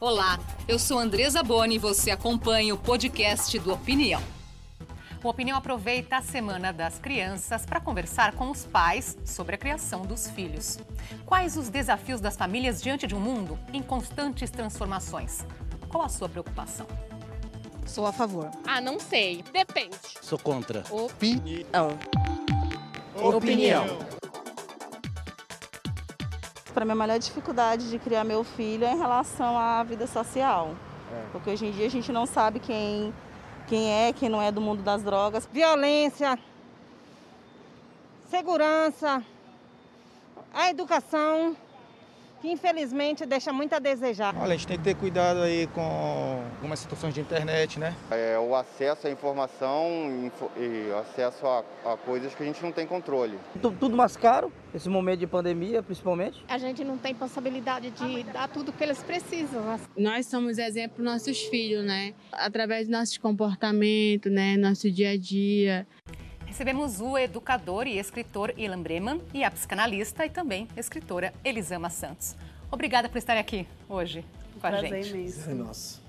Olá, eu sou Andresa Boni e você acompanha o podcast do Opinião. O Opinião aproveita a Semana das Crianças para conversar com os pais sobre a criação dos filhos. Quais os desafios das famílias diante de um mundo em constantes transformações? Qual a sua preocupação? Sou a favor. Ah, não sei. Depende. Sou contra. Opinião. Opinião. Para mim, a maior dificuldade de criar meu filho é em relação à vida social. Porque hoje em dia a gente não sabe quem, quem é, quem não é do mundo das drogas. violência, segurança, a educação, que infelizmente deixa muito a desejar. Olha, a gente tem que ter cuidado aí com algumas situações de internet, né? É, o acesso à informação info- e acesso a, a coisas que a gente não tem controle. Tu- Tudo mais caro, esse momento de pandemia, principalmente. A gente não tem possibilidade de dar tudo que eles precisam. Nós somos exemplo para nossos filhos, né? Através do nosso comportamento, né? Nosso dia a dia. Recebemos o educador e escritor Ilan Breman e a psicanalista e também escritora Elisama Santos. Obrigada por estarem aqui hoje com a gente. É nossa.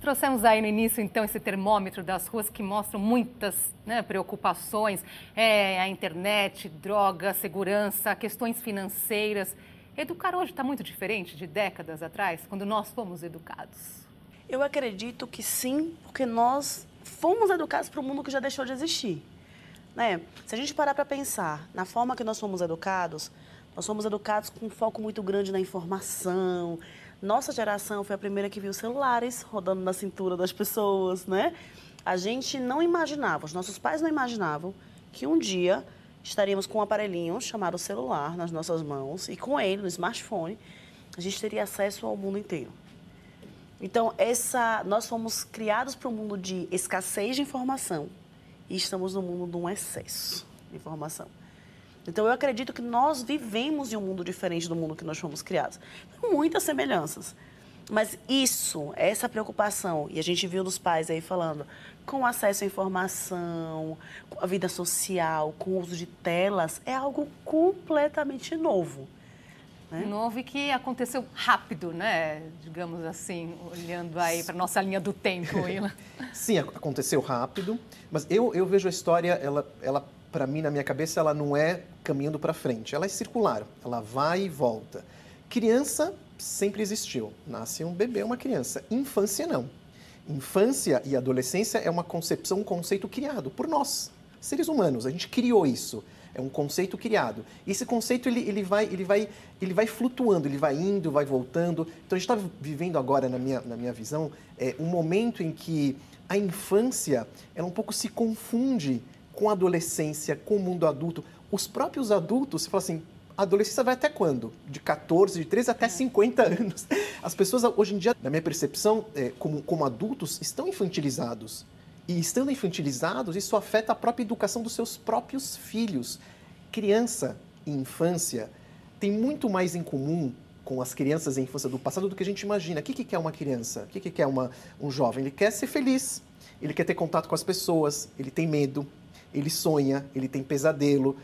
Trouxemos aí no início, então, esse termômetro das ruas que mostram muitas né, preocupações. É, a internet, droga, segurança, questões financeiras. Educar hoje está muito diferente de décadas atrás, quando nós fomos educados. Eu acredito que sim, porque nós fomos educados para um mundo que já deixou de existir. Né? Se a gente parar para pensar na forma que nós fomos educados, nós fomos educados com um foco muito grande na informação. Nossa geração foi a primeira que viu celulares rodando na cintura das pessoas, né? A gente não imaginava, os nossos pais não imaginavam que um dia estaríamos com um aparelhinho chamado celular nas nossas mãos e com ele, no smartphone, a gente teria acesso ao mundo inteiro. Então, essa, nós fomos criados para um mundo de escassez de informação e estamos no mundo de um excesso de informação. Então, eu acredito que nós vivemos em um mundo diferente do mundo que nós fomos criados. Muitas semelhanças. Mas isso, essa preocupação, e a gente viu dos pais aí falando, com acesso à informação, com a vida social, com o uso de telas, é algo completamente novo. Né? Novo e que aconteceu rápido, né? Digamos assim, olhando aí para nossa linha do tempo. Sim, ac- aconteceu rápido, mas eu, eu vejo a história, ela, ela para mim, na minha cabeça, ela não é caminhando para frente, ela é circular, ela vai e volta. Criança sempre existiu, nasce um bebê, uma criança. Infância não. Infância e adolescência é uma concepção, um conceito criado por nós, seres humanos. A gente criou isso. É um conceito criado. E esse conceito ele, ele, vai, ele, vai, ele vai flutuando, ele vai indo, vai voltando. Então a gente está vivendo agora, na minha, na minha visão, é, um momento em que a infância ela um pouco se confunde com a adolescência, com o mundo adulto. Os próprios adultos, você fala assim, a adolescência vai até quando? De 14, de 13 até 50 anos. As pessoas, hoje em dia, na minha percepção, é, como, como adultos, estão infantilizados. E estando infantilizados, isso afeta a própria educação dos seus próprios filhos. Criança e infância tem muito mais em comum com as crianças em infância do passado do que a gente imagina. O que, que quer uma criança? O que, que quer uma, um jovem? Ele quer ser feliz, ele quer ter contato com as pessoas, ele tem medo, ele sonha, ele tem pesadelo.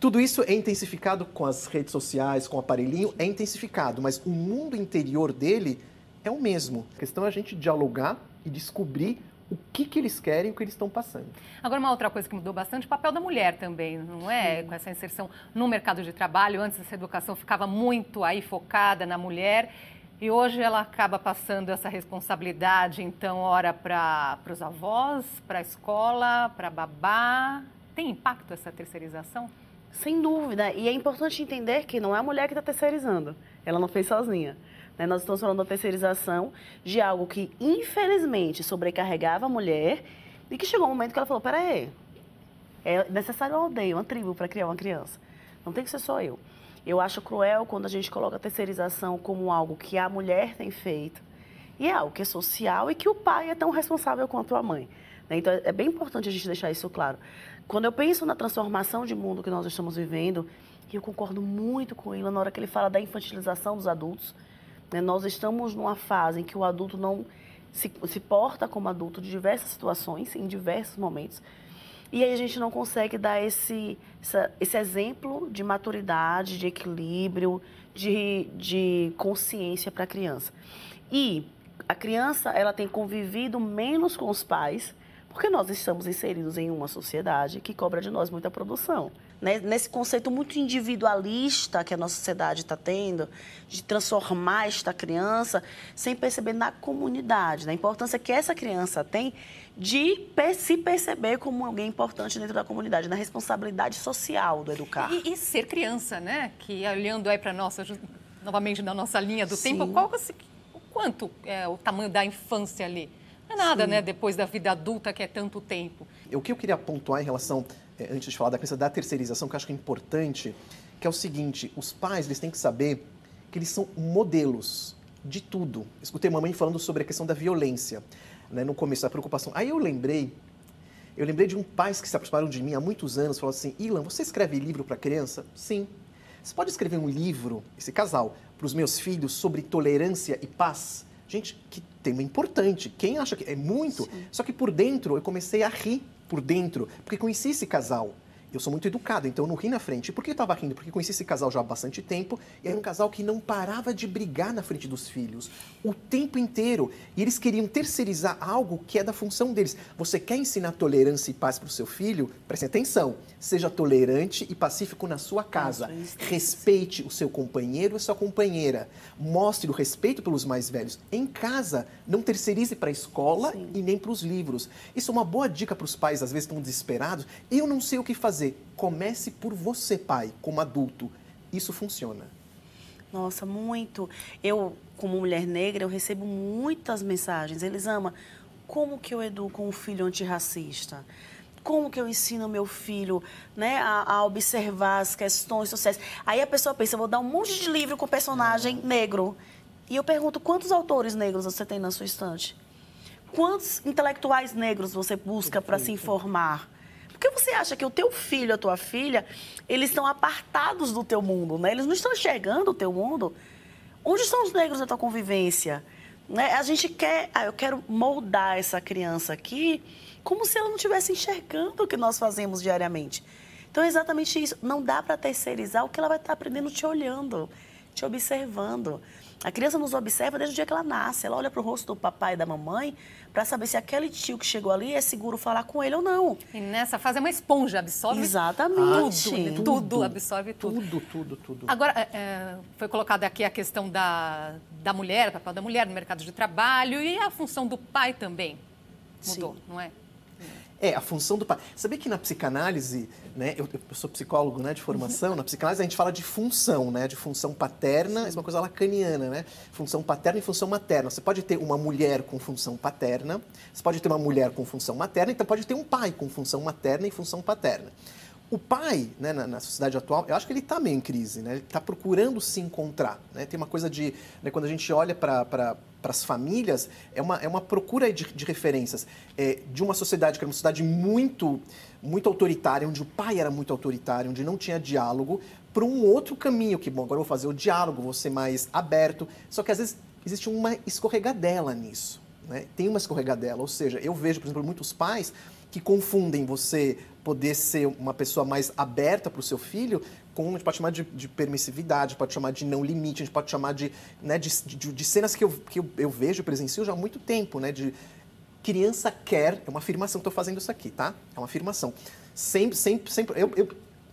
Tudo isso é intensificado com as redes sociais, com o aparelhinho, é intensificado, mas o mundo interior dele é o mesmo. A questão é a gente dialogar e descobrir o que, que eles querem e o que eles estão passando. Agora, uma outra coisa que mudou bastante, o papel da mulher também, não é? Com essa inserção no mercado de trabalho, antes essa educação ficava muito aí focada na mulher e hoje ela acaba passando essa responsabilidade, então, ora para os avós, para a escola, para babá. Tem impacto essa terceirização? Sem dúvida. E é importante entender que não é a mulher que está terceirizando. Ela não fez sozinha. Né? Nós estamos falando da terceirização de algo que, infelizmente, sobrecarregava a mulher e que chegou um momento que ela falou: peraí, é necessário uma aldeia, uma tribo para criar uma criança. Não tem que ser só eu. Eu acho cruel quando a gente coloca a terceirização como algo que a mulher tem feito e é algo que é social e que o pai é tão responsável quanto a mãe. né? Então, é bem importante a gente deixar isso claro. Quando eu penso na transformação de mundo que nós estamos vivendo, e eu concordo muito com ele na hora que ele fala da infantilização dos adultos, né? nós estamos numa fase em que o adulto não se, se porta como adulto de diversas situações, em diversos momentos, e aí a gente não consegue dar esse, esse exemplo de maturidade, de equilíbrio, de, de consciência para a criança. E a criança, ela tem convivido menos com os pais, porque nós estamos inseridos em uma sociedade que cobra de nós muita produção. Né? Nesse conceito muito individualista que a nossa sociedade está tendo, de transformar esta criança sem perceber na comunidade, na importância que essa criança tem de se perceber como alguém importante dentro da comunidade, na responsabilidade social do educar. E, e ser criança, né? Que olhando aí para nossa, novamente na nossa linha do Sim. tempo, qual, o quanto é o tamanho da infância ali? Não é nada, Sim. né? Depois da vida adulta, que é tanto tempo. O que eu queria pontuar em relação, antes de falar da questão da terceirização, que eu acho que é importante, que é o seguinte: os pais eles têm que saber que eles são modelos de tudo. Escutei mamãe falando sobre a questão da violência, né, no começo da preocupação. Aí eu lembrei, eu lembrei de um pais que se aproximaram de mim há muitos anos, falou assim: Ilan, você escreve livro para criança? Sim. Você pode escrever um livro, esse casal, para os meus filhos sobre tolerância e paz? Gente, que tema importante. Quem acha que é muito? Sim. Só que por dentro eu comecei a rir por dentro, porque conheci esse casal eu sou muito educado, então eu não ri na frente. Por que eu estava rindo? Porque conheci esse casal já há bastante tempo, e era um casal que não parava de brigar na frente dos filhos, o tempo inteiro. E eles queriam terceirizar algo que é da função deles. Você quer ensinar tolerância e paz para o seu filho? Preste atenção, seja tolerante e pacífico na sua casa. Respeite o seu companheiro e sua companheira. Mostre o respeito pelos mais velhos. Em casa, não terceirize para a escola Sim. e nem para os livros. Isso é uma boa dica para os pais, às vezes estão desesperados. Eu não sei o que fazer dizer, comece por você, pai, como adulto. Isso funciona. Nossa, muito. Eu, como mulher negra, eu recebo muitas mensagens. Eles amam. Como que eu educo um filho antirracista? Como que eu ensino meu filho né, a, a, observar as questões sociais? Aí a pessoa pensa, vou dar um monte de livro com personagem é. negro. E eu pergunto, quantos autores negros você tem na sua estante? Quantos intelectuais negros você busca para se informar? Porque você acha que o teu filho, a tua filha, eles estão apartados do teu mundo, né? Eles não estão enxergando o teu mundo. Onde são os negros da tua convivência? Né? A gente quer, ah, eu quero moldar essa criança aqui como se ela não estivesse enxergando o que nós fazemos diariamente. Então é exatamente isso. Não dá para terceirizar o que ela vai estar aprendendo te olhando, te observando. A criança nos observa desde o dia que ela nasce. Ela olha para o rosto do papai e da mamãe para saber se aquele tio que chegou ali é seguro falar com ele ou não. E nessa fase é uma esponja, absorve Exatamente. tudo, tudo, tudo, absorve tudo. Tudo, tudo, tudo. Agora, é, é, foi colocada aqui a questão da, da mulher, o papel da mulher no mercado de trabalho e a função do pai também mudou, Sim. não é? É, a função do pai. Sabia que na psicanálise, né, eu, eu sou psicólogo né, de formação, na psicanálise a gente fala de função, né, de função paterna, é uma coisa lacaniana, né? Função paterna e função materna. Você pode ter uma mulher com função paterna, você pode ter uma mulher com função materna, então pode ter um pai com função materna e função paterna. O pai, né, na, na, sociedade atual, eu acho que ele está meio em crise, né? Ele está procurando se encontrar. Né? Tem uma coisa de, né, quando a gente olha para as famílias, é uma, é uma procura de, de referências é, de uma sociedade que era uma sociedade muito, muito autoritária, onde o pai era muito autoritário, onde não tinha diálogo, para um outro caminho, que, bom, agora eu vou fazer o diálogo, vou ser mais aberto. Só que às vezes existe uma escorregadela nisso. Né? Tem uma escorregadela, ou seja, eu vejo, por exemplo, muitos pais que confundem você poder ser uma pessoa mais aberta para o seu filho, com, a gente pode chamar de, de, permissividade, pode chamar de não limite, a gente pode chamar de, né, de, de, de cenas que, eu, que eu, eu vejo, presencio já há muito tempo, né, de criança quer, é uma afirmação que estou fazendo isso aqui, tá? É uma afirmação. Sempre, sempre, sempre, eu, eu,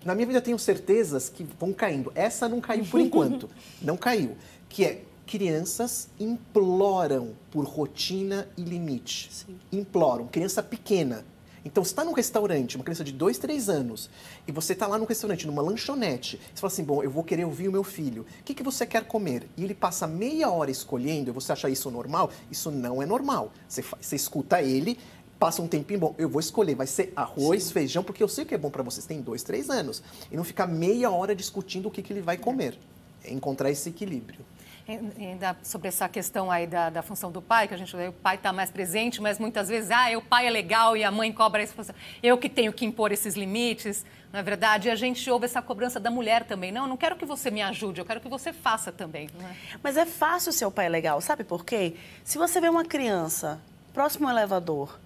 na minha vida eu tenho certezas que vão caindo. Essa não caiu por enquanto, não caiu, que é crianças imploram por rotina e limite. Sim. Imploram, criança pequena, então, você está num restaurante, uma criança de 2, 3 anos, e você está lá no restaurante, numa lanchonete, você fala assim, bom, eu vou querer ouvir o meu filho, o que, que você quer comer? E ele passa meia hora escolhendo, e você acha isso normal? Isso não é normal. Você, você escuta ele, passa um tempinho, bom, eu vou escolher, vai ser arroz, Sim. feijão, porque eu sei o que é bom para vocês, tem 2, 3 anos. E não ficar meia hora discutindo o que, que ele vai comer. É encontrar esse equilíbrio ainda sobre essa questão aí da, da função do pai, que a gente o pai está mais presente, mas muitas vezes, ah, o pai é legal e a mãe cobra isso. Eu que tenho que impor esses limites, não é verdade? E a gente ouve essa cobrança da mulher também. Não, eu não quero que você me ajude, eu quero que você faça também. É? Mas é fácil ser o pai legal, sabe por quê? Se você vê uma criança próximo ao elevador,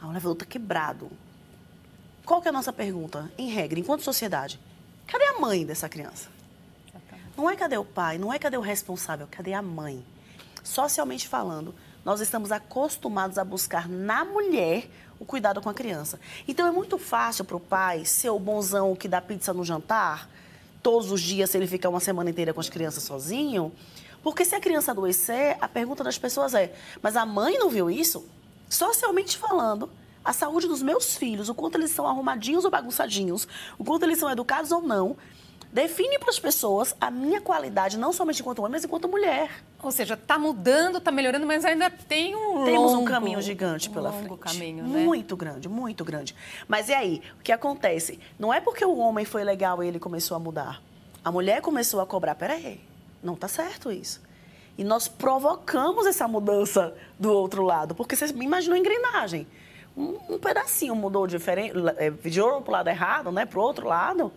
ah, o elevador está quebrado. Qual que é a nossa pergunta? Em regra, enquanto sociedade, cadê a mãe dessa criança? Não é cadê o pai, não é cadê o responsável, cadê a mãe? socialmente falando, nós estamos acostumados a buscar na mulher o cuidado com a criança. Então é muito fácil para o pai ser o bonzão que dá pizza no jantar, todos os dias, se ele ficar uma semana inteira com as crianças sozinho. Porque se a criança adoecer, a pergunta das pessoas é: mas a mãe não viu isso? Socialmente falando, a saúde dos meus filhos, o quanto eles são arrumadinhos ou bagunçadinhos, o quanto eles são educados ou não, define para as pessoas a minha qualidade, não somente enquanto homem, mas enquanto mulher. Ou seja, está mudando, está melhorando, mas ainda tem um Temos longo, um caminho gigante um pela longo frente. caminho, né? Muito grande, muito grande. Mas e aí, o que acontece? Não é porque o homem foi legal e ele começou a mudar. A mulher começou a cobrar, peraí, não tá certo isso. E nós provocamos essa mudança do outro lado, porque você imaginou engrenagem. Um, um pedacinho mudou diferente, é, virou pro lado errado, né, pro outro lado,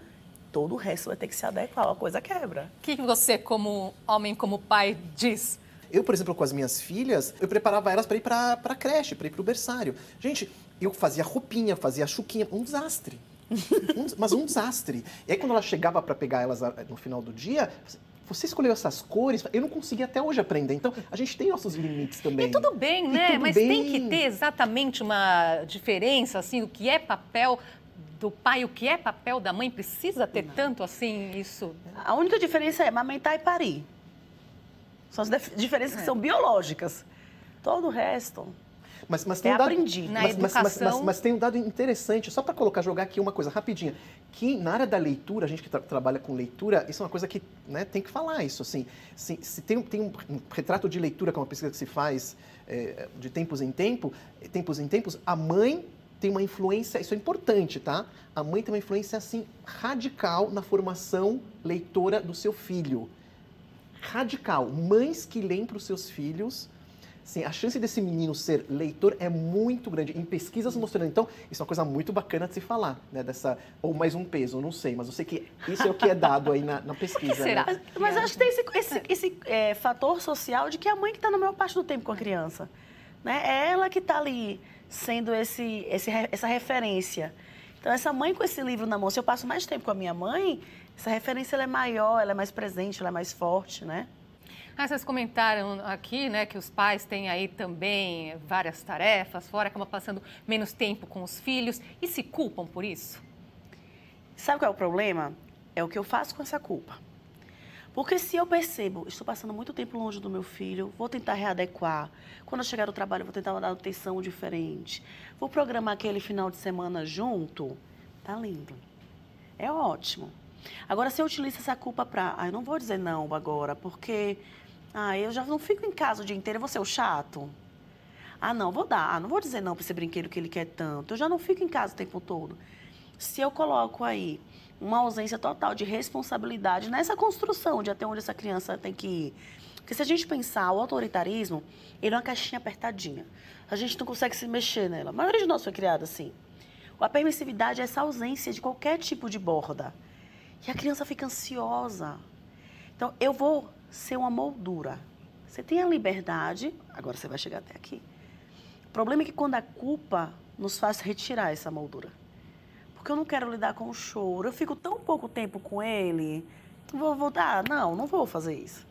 todo o resto vai ter que se adequar, a coisa quebra. O que que você, como homem, como pai, diz? Eu, por exemplo, com as minhas filhas, eu preparava elas para ir para a creche, para ir para o berçário. Gente, eu fazia roupinha, fazia chuquinha, um desastre. Um mas um desastre. E aí, quando ela chegava para pegar elas ah, no final do dia, você escolheu essas cores, eu não consegui até hoje aprender. Então, a gente tem nossos limites também. E tudo bem, né? tudo Mas bem. tem que ter exatamente uma diferença, assim, o que é papel do pai, o que é papel da mãe. Precisa ter tanto assim isso? A única diferença é amamentar e parir. São as dif- diferenças que É. são biológicas. Todo o resto. Mas, mas É tem um dado, aprendido. Na mas, mas- mas- educação- mas- mas tem um dado interessante, só para colocar, jogar aqui uma coisa rapidinha. Que na área da leitura, a gente que tra- trabalha com leitura, isso é uma coisa que né, tem que falar isso. Assim, se, se tem, um- tem um, um retrato de leitura, que é uma pesquisa que se faz é, de tempos em tempo, tempos em tempos, a mãe tem uma influência, isso é importante, tá? A mãe tem uma influência assim radical na formação leitora do seu filho radical. Mães que leem para os seus filhos, assim, a chance desse menino ser leitor é muito grande. Em pesquisas mostrando. Então, isso é uma coisa muito bacana de se falar, né? Dessa, ou mais um peso, eu não sei, mas eu sei que isso é o que é dado aí na, na pesquisa. será? Né? Mas acho que tem esse, esse- esse, é, fator social de que é a mãe que está na maior parte do tempo com a criança. Né? É ela que está ali sendo esse, esse essa referência. Então, essa mãe com esse livro na mão, se eu passo mais tempo com a minha mãe, essa referência é maior, ela é mais presente, ela é mais forte, né? Ah, vocês comentaram aqui, né, que os pais têm aí também várias tarefas, fora acabam passando menos tempo com os filhos e se culpam por isso? Sabe qual é o problema? É o que eu faço com essa culpa. Porque se eu percebo, estou passando muito tempo longe do meu filho, vou tentar readequar. Quando eu chegar do trabalho, vou tentar dar atenção diferente. Vou programar aquele final de semana junto. Tá lindo. É ótimo. Agora, se eu utilizo essa culpa para. Ah, eu não vou dizer não agora, porque. Ah, eu já não fico em casa o dia inteiro, eu vou ser o chato. Ah, não, vou dar. Ah, não vou dizer não para esse brinquedo que ele quer tanto. Eu já não fico em casa o tempo todo. Se eu coloco aí uma ausência total de responsabilidade nessa construção de até onde essa criança tem que ir. Porque se a gente pensar, o autoritarismo, ele é uma caixinha apertadinha. A gente não consegue se mexer nela. A maioria de nós foi criada assim. A permissividade é essa ausência de qualquer tipo de borda. E a criança fica ansiosa. Então, eu vou ser uma moldura. Você tem a liberdade, agora você vai chegar até aqui. O problema é que quando a culpa nos faz retirar essa moldura. Porque eu não quero lidar com o choro. Eu fico tão pouco tempo com ele. Vou voltar? Não, não vou fazer isso.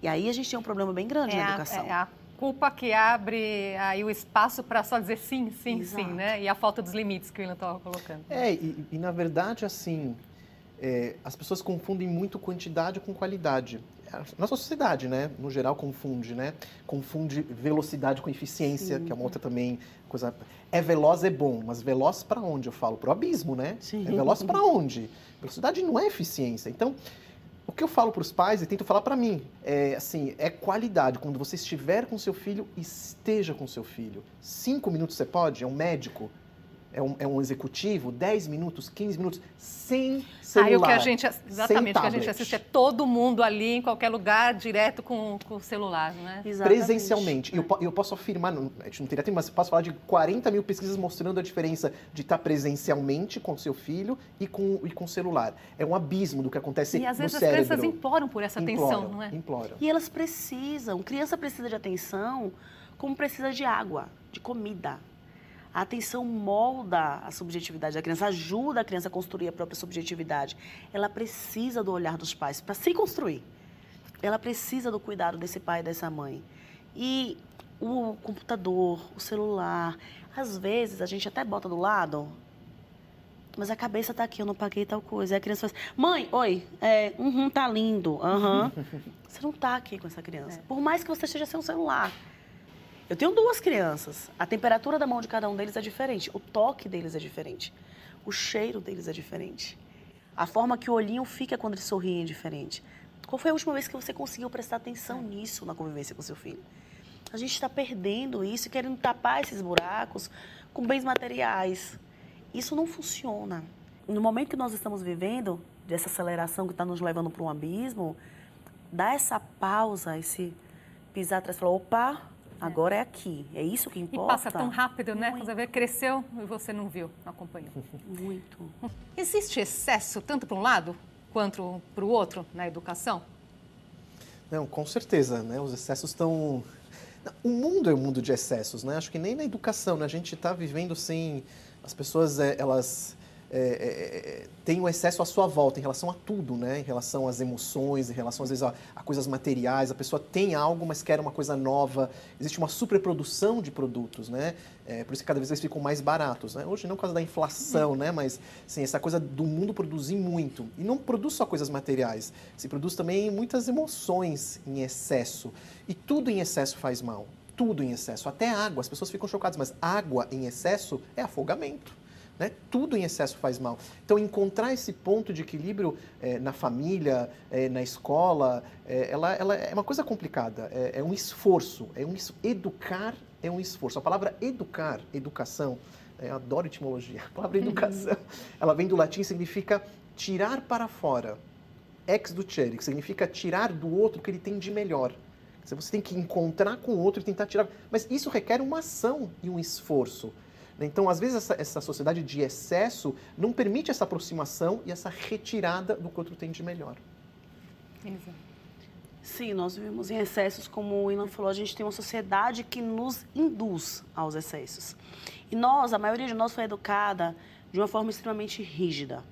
E aí a gente tem um problema bem grande é na a, educação. é a culpa que abre aí o espaço para só dizer sim, sim, Exato. sim, né? E a falta dos limites que o William estava colocando. É, e, e, na verdade, assim, é, as pessoas confundem muito quantidade com qualidade. A nossa sociedade, né, no geral, confunde, né? Confunde velocidade com eficiência, Sim. que é uma outra também coisa. É veloz é bom, mas veloz para onde? Eu falo pro abismo, né? Sim. É veloz para onde? Velocidade não é eficiência. Então, o que eu falo para os pais e tento falar para mim é assim, é qualidade. Quando você estiver com seu filho, esteja com seu filho. Cinco minutos você pode? É um médico? É um, é um executivo? Dez minutos? Quinze minutos? Sem celular. Aí o que a gente, exatamente, o que a gente assiste é todo mundo ali, em qualquer lugar, direto com, com o celular, né? Exatamente. presencialmente. E eu, eu posso afirmar, não- a gente não teria tempo, mas eu posso falar de 40 mil pesquisas mostrando a diferença de estar presencialmente com seu filho e com, e com o celular. É um abismo do que acontece E às no vezes as cérebro. crianças imploram por essa atenção, Imploram, não é? Imploram. E elas precisam. Criança precisa de atenção como precisa de água, de comida. A atenção molda a subjetividade da criança, ajuda a criança a construir a própria subjetividade. Ela precisa do olhar dos pais para se construir. Ela precisa do cuidado desse pai e dessa mãe. E o computador, o celular, às vezes a gente até bota do lado, mas a cabeça tá aqui, eu não paguei tal coisa. Aí a criança assim, mãe, oi, é, uhum, tá lindo, aham. Você não tá aqui com essa criança. Por mais que você esteja sem um celular. Eu tenho duas crianças. A temperatura da mão de cada um deles é diferente. O toque deles é diferente. O cheiro deles é diferente. A forma que o olhinho fica quando eles sorriem é diferente. Qual foi a última vez que você conseguiu prestar atenção nisso na convivência com seu filho? A gente está perdendo isso, querendo tapar esses buracos com bens materiais. Isso não funciona. No momento que nós estamos vivendo, dessa aceleração que está nos levando para um abismo, dá essa pausa, esse pisar atrás e falar, opa, agora é aqui, é isso que importa. E passa tão rápido, né? Você vê, cresceu e você não viu, não acompanhou. Muito. Existe excesso tanto para um lado quanto para o outro na educação? Não, com certeza, né? Os excessos estão... O mundo é um mundo de excessos, né? Acho que nem na educação, né? A gente está vivendo sem... As pessoas, é, elas é, é, tem um excesso à sua volta em relação a tudo, né? Em relação às emoções, em relação às vezes a, a, coisas materiais. A pessoa tem algo, mas quer uma coisa nova. Existe uma superprodução de produtos, né? É, por isso que cada vez eles ficam mais baratos, né? Hoje não por causa da inflação, né? Mas sim, essa coisa do mundo produzir muito e não produz só coisas materiais. Se produz também muitas emoções em excesso e tudo em excesso faz mal. Tudo em excesso, até água. As pessoas ficam chocadas, mas água em excesso é afogamento. Né? Tudo em excesso faz mal. Então, encontrar esse ponto de equilíbrio é, na família, é, na escola, é, ela, ela, é uma coisa complicada. É, um esforço. É um educar é um esforço. A palavra educar, educação, eu adoro etimologia. A palavra educação, ela vem do latim, significa tirar para fora. Ex ducere, que significa tirar do outro o que ele tem de melhor. Você tem que encontrar com o outro e tentar tirar. Mas isso requer uma ação e um esforço. Então, às vezes, essa, essa sociedade de excesso não permite essa aproximação e essa retirada do que o outro tem de melhor. Exato. Sim, nós vivemos em excessos, como o Ilan falou, a gente tem uma sociedade que nos induz aos excessos. E nós, a maioria de nós foi educada de uma forma extremamente rígida,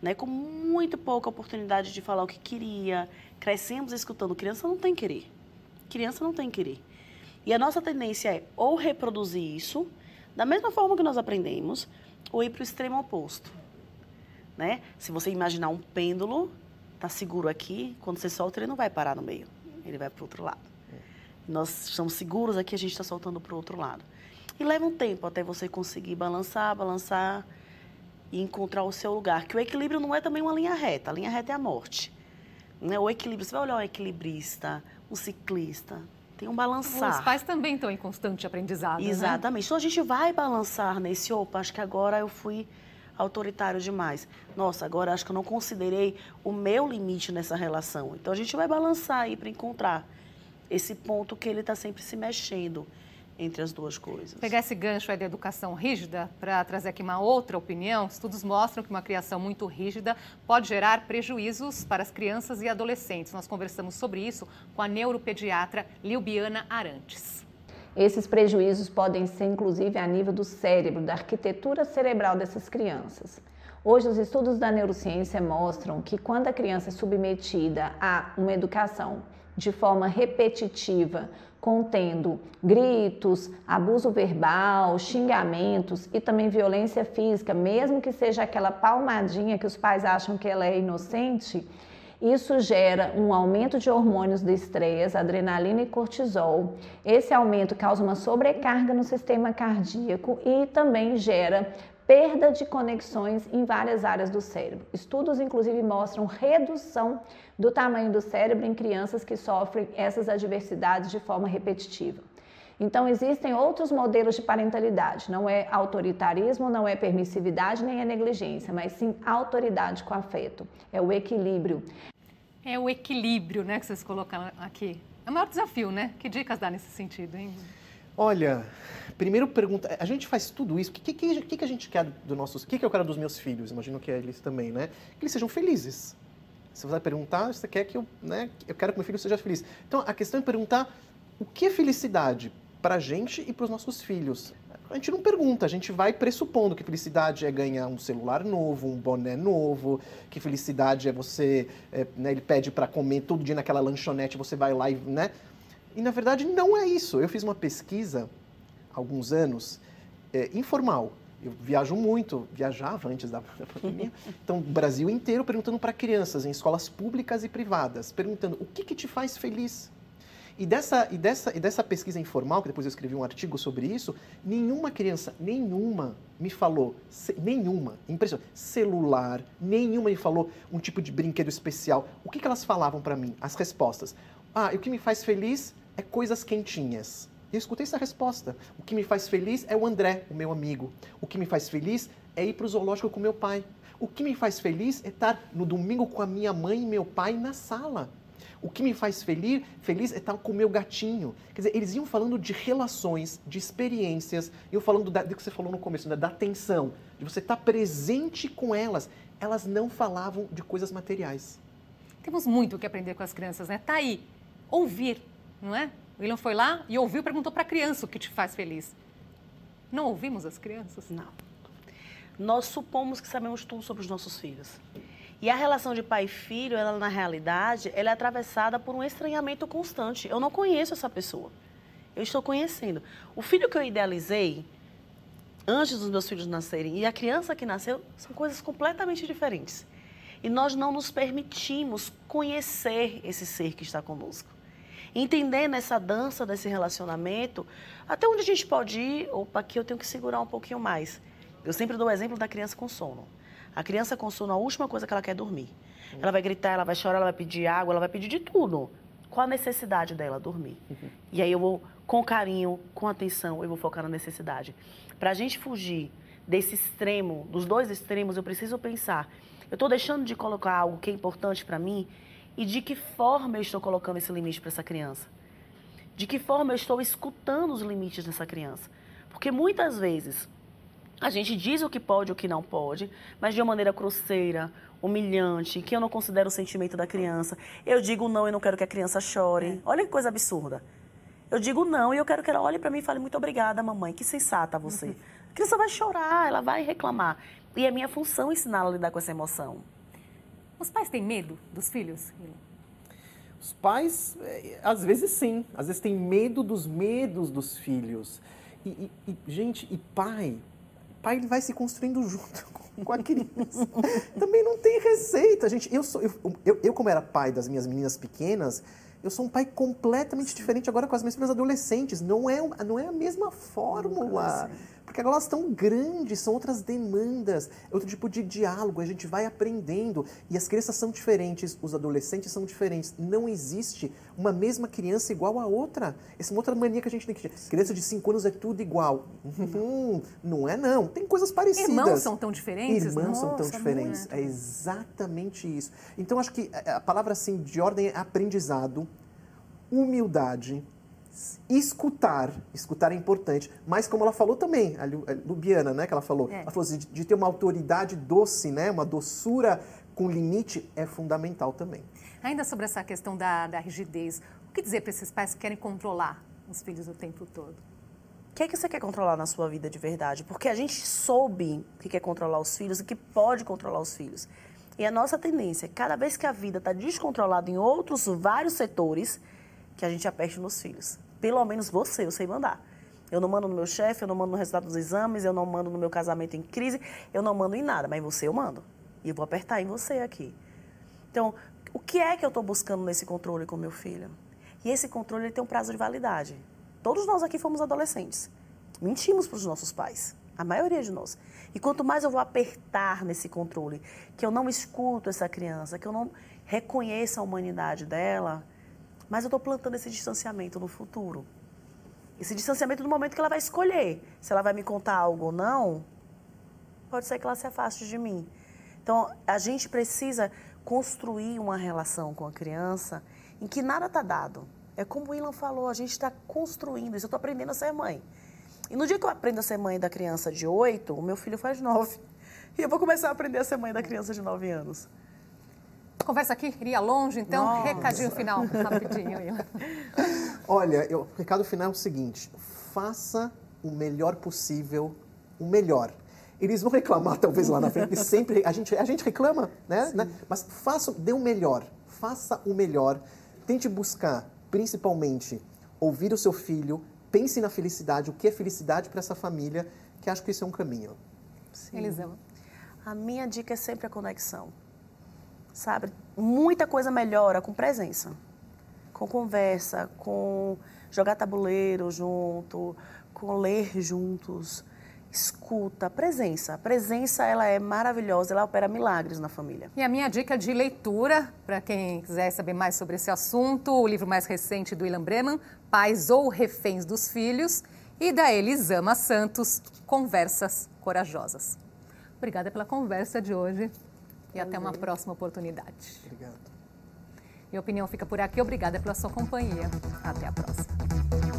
né? com muito pouca oportunidade de falar o que queria. Crescemos escutando, criança não tem querer. Criança não tem querer. E a nossa tendência é ou reproduzir isso, da mesma forma que nós aprendemos, ou ir para o extremo oposto. Né? Se você imaginar um pêndulo, está seguro aqui, quando você solta, ele não vai parar no meio, ele vai para o outro lado. Nós estamos seguros aqui, a gente está soltando para o outro lado. E leva um tempo até você conseguir balançar, balançar e encontrar o seu lugar. Que o equilíbrio não é também uma linha reta, a linha reta é a morte. Né? O equilíbrio, você vai olhar um equilibrista, um ciclista, tem um balançar. Os pais também estão em constante aprendizado. Né? Exatamente. Né? Então a gente vai balançar nesse, opa, acho que agora eu fui autoritário demais. Nossa, agora acho que eu não considerei o meu limite nessa relação. Então a gente vai balançar aí para encontrar esse ponto que ele está sempre se mexendo entre as duas coisas. Pegar esse gancho aí da educação rígida para trazer aqui uma outra opinião, estudos mostram que uma criação muito rígida pode gerar prejuízos para as crianças e adolescentes. Nós conversamos sobre isso com a neuropediatra Lilbiana Arantes. Esses prejuízos podem ser inclusive a nível do cérebro, da arquitetura cerebral dessas crianças. Hoje, os estudos da neurociência mostram que quando a criança é submetida a uma educação de forma repetitiva, contendo gritos, abuso verbal, xingamentos e também violência física, mesmo que seja aquela palmadinha que os pais acham que ela é inocente, isso gera um aumento de hormônios do estresse, adrenalina e cortisol. Esse aumento causa uma sobrecarga no sistema cardíaco e também gera perda de conexões em várias áreas do cérebro. Estudos, inclusive, mostram redução do tamanho do cérebro em crianças que sofrem essas adversidades de forma repetitiva. Então, existem outros modelos de parentalidade. Não é autoritarismo, não é permissividade, nem é negligência, mas sim autoridade com afeto. É o equilíbrio. É o equilíbrio, né, que vocês colocam aqui. É o maior desafio, né? Que dicas dá nesse sentido, hein? Olha, primeiro pergunta, a gente faz tudo isso, o que, que, que, que a gente quer dos nossos, o que, que eu quero dos meus filhos? Imagino que é eles também, né? Que eles sejam felizes. Se você vai perguntar, você quer que eu, né, eu quero que meu filho seja feliz. Então, a questão é perguntar o que é felicidade para a gente e para os nossos filhos. A gente não pergunta, a gente vai pressupondo que felicidade é ganhar um celular novo, um boné novo, que felicidade é você, é, né, ele pede para comer todo dia naquela lanchonete, você vai lá e, né? E na verdade não é isso. Eu fiz uma pesquisa há alguns anos, é, informal. Eu viajo muito, viajava antes da, pandemia. Então, Brasil inteiro perguntando para crianças em escolas públicas e privadas, perguntando o que, que te faz feliz? E dessa, e, dessa, e dessa pesquisa informal, que depois eu escrevi um artigo sobre isso, nenhuma criança, nenhuma me falou, nenhuma, impressionante, celular, nenhuma me falou um tipo de brinquedo especial. O que, que elas falavam para mim? As respostas. Ah, o que me faz feliz é coisas quentinhas. E eu escutei essa resposta. O que me faz feliz é o André, o meu amigo. O que me faz feliz é ir para o zoológico com meu pai. O que me faz feliz é estar no domingo com a minha mãe e meu pai na sala. O que me faz feliz, feliz é estar com o meu gatinho. Quer dizer, eles iam falando de relações, de experiências, iam falando da, do que você falou no começo, né, da atenção, de você estar presente com elas. Elas não falavam de coisas materiais. Temos muito o que aprender com as crianças, né? Tá aí, ouvir, não é? O William foi lá e ouviu, perguntou para a criança o que te faz feliz. Não ouvimos as crianças? Não. Nós supomos que sabemos tudo sobre os nossos filhos. E a relação de pai e filho, ela na realidade, ela é atravessada por um estranhamento constante. Eu não conheço essa pessoa. Eu estou conhecendo. O filho que eu idealizei antes dos meus filhos nascerem e a criança que nasceu são coisas completamente diferentes. E nós não nos permitimos conhecer esse ser que está conosco. Entender nessa dança desse relacionamento até onde a gente pode ir, opa, aqui eu tenho que segurar um pouquinho mais. Eu sempre dou o exemplo da criança com sono. A criança com sono, a última coisa que ela quer é dormir. Ela vai gritar, ela vai chorar, ela vai pedir água, ela vai pedir de tudo. Qual a necessidade dela? Dormir. Uhum. E aí eu vou, com carinho, com atenção, eu vou focar na necessidade. Para a gente fugir desse extremo, dos dois extremos, eu preciso pensar: eu estou deixando de colocar algo que é importante para mim e de que forma eu estou colocando esse limite para essa criança? De que forma eu estou escutando os limites dessa criança? Porque muitas vezes a gente diz o que pode e o que não pode, mas de uma maneira grosseira, humilhante, que eu não considero o sentimento da criança. Eu digo não e não quero que a criança chore. É. Olha que coisa absurda. Eu digo não e eu quero que ela olhe para mim e fale muito obrigada, mamãe, que sensata você. Uhum. A criança vai chorar, ela vai reclamar. E é minha função ensiná-la a lidar com essa emoção. Os pais têm medo dos filhos? Os pais, eh, às vezes sim. Às vezes têm medo dos medos dos filhos. E, e, e gente, e pai, pai ele vai se construindo junto com a criança. Também não tem receita, gente. Eu, sou, eu, eu, eu, como era pai das minhas meninas pequenas, eu sou um pai completamente diferente agora com as minhas filhas adolescentes. Não é, não é a mesma fórmula. Porque agora elas estão grandes, são outras demandas, é outro tipo de diálogo, a gente vai aprendendo. E as crianças são diferentes, os adolescentes são diferentes. Não existe uma mesma criança igual a outra. Essa é uma outra mania que a gente tem que ter. Criança de 5 anos é tudo igual. Hum, não é não. Tem coisas parecidas. Irmãos são tão diferentes? Irmãos Nossa, são tão diferentes. Muito. É exatamente isso. Então acho que a palavra assim de ordem é aprendizado, humildade, escutar, escutar é importante, mas como ela falou também, a Lubiana, né, que ela falou, é. ela falou assim, de, de, ter uma autoridade doce, né, uma doçura com limite é fundamental também. Ainda sobre essa questão da, da rigidez, o que dizer para esses pais que querem controlar os filhos o tempo todo? O que é que você quer controlar na sua vida de verdade? Porque a gente soube que quer controlar os filhos e que pode controlar os filhos. E a nossa tendência, cada vez que a vida está descontrolada em outros vários setores, que a gente aperte nos filhos. Pelo menos você, eu sei mandar. Eu não mando no meu chefe, eu não mando no resultado dos exames, eu não mando no meu casamento em crise, eu não mando em nada, mas você eu mando. E eu vou apertar em você aqui. Então, o que é que eu estou buscando nesse controle com meu filho? E esse controle ele tem um prazo de validade. Todos nós aqui fomos adolescentes. Mentimos para os nossos pais. A maioria de nós. E quanto mais eu vou apertar nesse controle, que eu não escuto essa criança, que eu não reconheço a humanidade dela, mas eu estou plantando esse distanciamento no futuro. Esse distanciamento no momento que ela vai escolher se ela vai me contar algo ou não, pode ser que ela se afaste de mim. Então, a gente precisa construir uma relação com a criança em que nada está dado. É como o Ilan falou, a gente está construindo isso. Eu estou aprendendo a ser mãe. E no dia que eu aprendo a ser mãe da criança de 8, o meu filho faz 9. E eu vou começar a aprender a ser mãe da criança de 9 anos. A conversa aqui iria longe, então, Nossa. recadinho final, rapidinho. Olha, o recado final é o seguinte: faça o melhor possível, o melhor. Eles vão reclamar talvez lá na frente, sempre a gente, a gente reclama, né? né? Mas faça, dê o melhor, faça o melhor. Tente buscar, principalmente, ouvir o seu filho, pense na felicidade, o que é felicidade para essa família, que acho que isso é um caminho. Sim. Elisama. A minha dica é sempre a conexão. Sabe? Muita coisa melhora com presença, com conversa, com jogar tabuleiro junto, com ler juntos, escuta, presença. A presença ela é maravilhosa, ela opera milagres na família. E a minha dica de leitura, para quem quiser saber mais sobre esse assunto, o livro mais recente do William Breman, Pais ou Reféns dos Filhos, e da Elisama Santos, Conversas Corajosas. Obrigada pela conversa de hoje e até uma próxima oportunidade. Obrigado. Minha opinião fica por aqui. Obrigada pela sua companhia. Até a próxima.